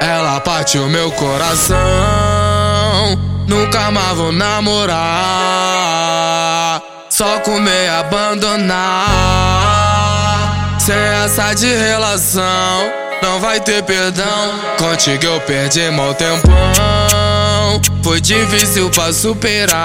Ela partiu meu coração. Nunca mais vou namorar. Só comer abandonar. Sem essa de relação, não vai ter perdão. Contigo eu perdi mal tempão. Foi difícil pra superar.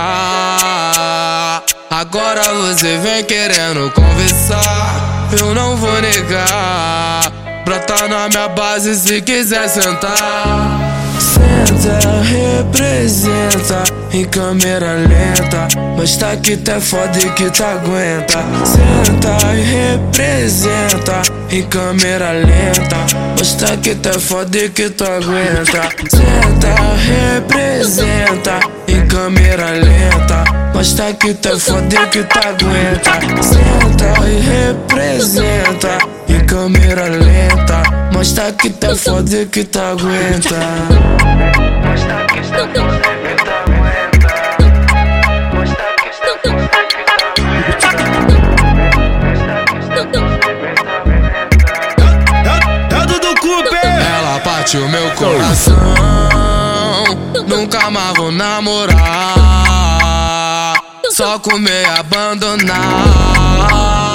Agora você vem querendo conversar. Eu não vou negar. Brota na minha base se quiser sentar. Senta, representa em câmera lenta. Mas tá que tá foda e que tá aguenta. Senta e representa em câmera lenta. Mas tá que tá foda e que tu aguenta. Senta, representa em câmera lenta. Mas tá que tá foda e que tu aguenta. Senta e representa câmera lenta. Mas tá que tá foda e que tu aguenta. Mas tá que tá foda que aguenta. Tá que tá foda que do Cooper! Ela partiu meu coração. Nunca mais vou namorar. Só comer e abandonar.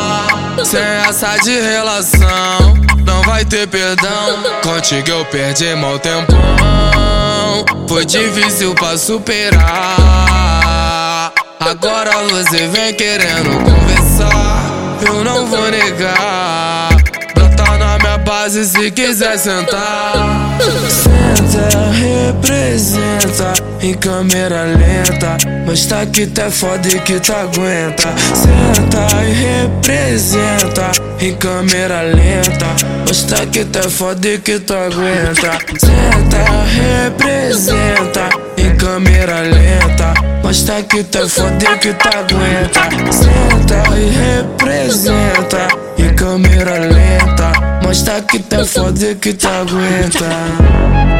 Sem essa de relação, não vai ter perdão. Contigo eu perdi mal tempão. Foi difícil pra superar. Agora você vem querendo conversar. Eu não vou negar. Brota na minha base se quiser sentar. Senta, em câmera lenta. Mas tá que tá foda e que tu aguenta. Senta e representa em câmera lenta. Mas tá que tá foda e que tu aguenta. Senta, representa em câmera lenta. Mas tá que tá foda e que tu aguenta. Senta e representa em câmera lenta. Mas tá que tá foda e que tu aguenta.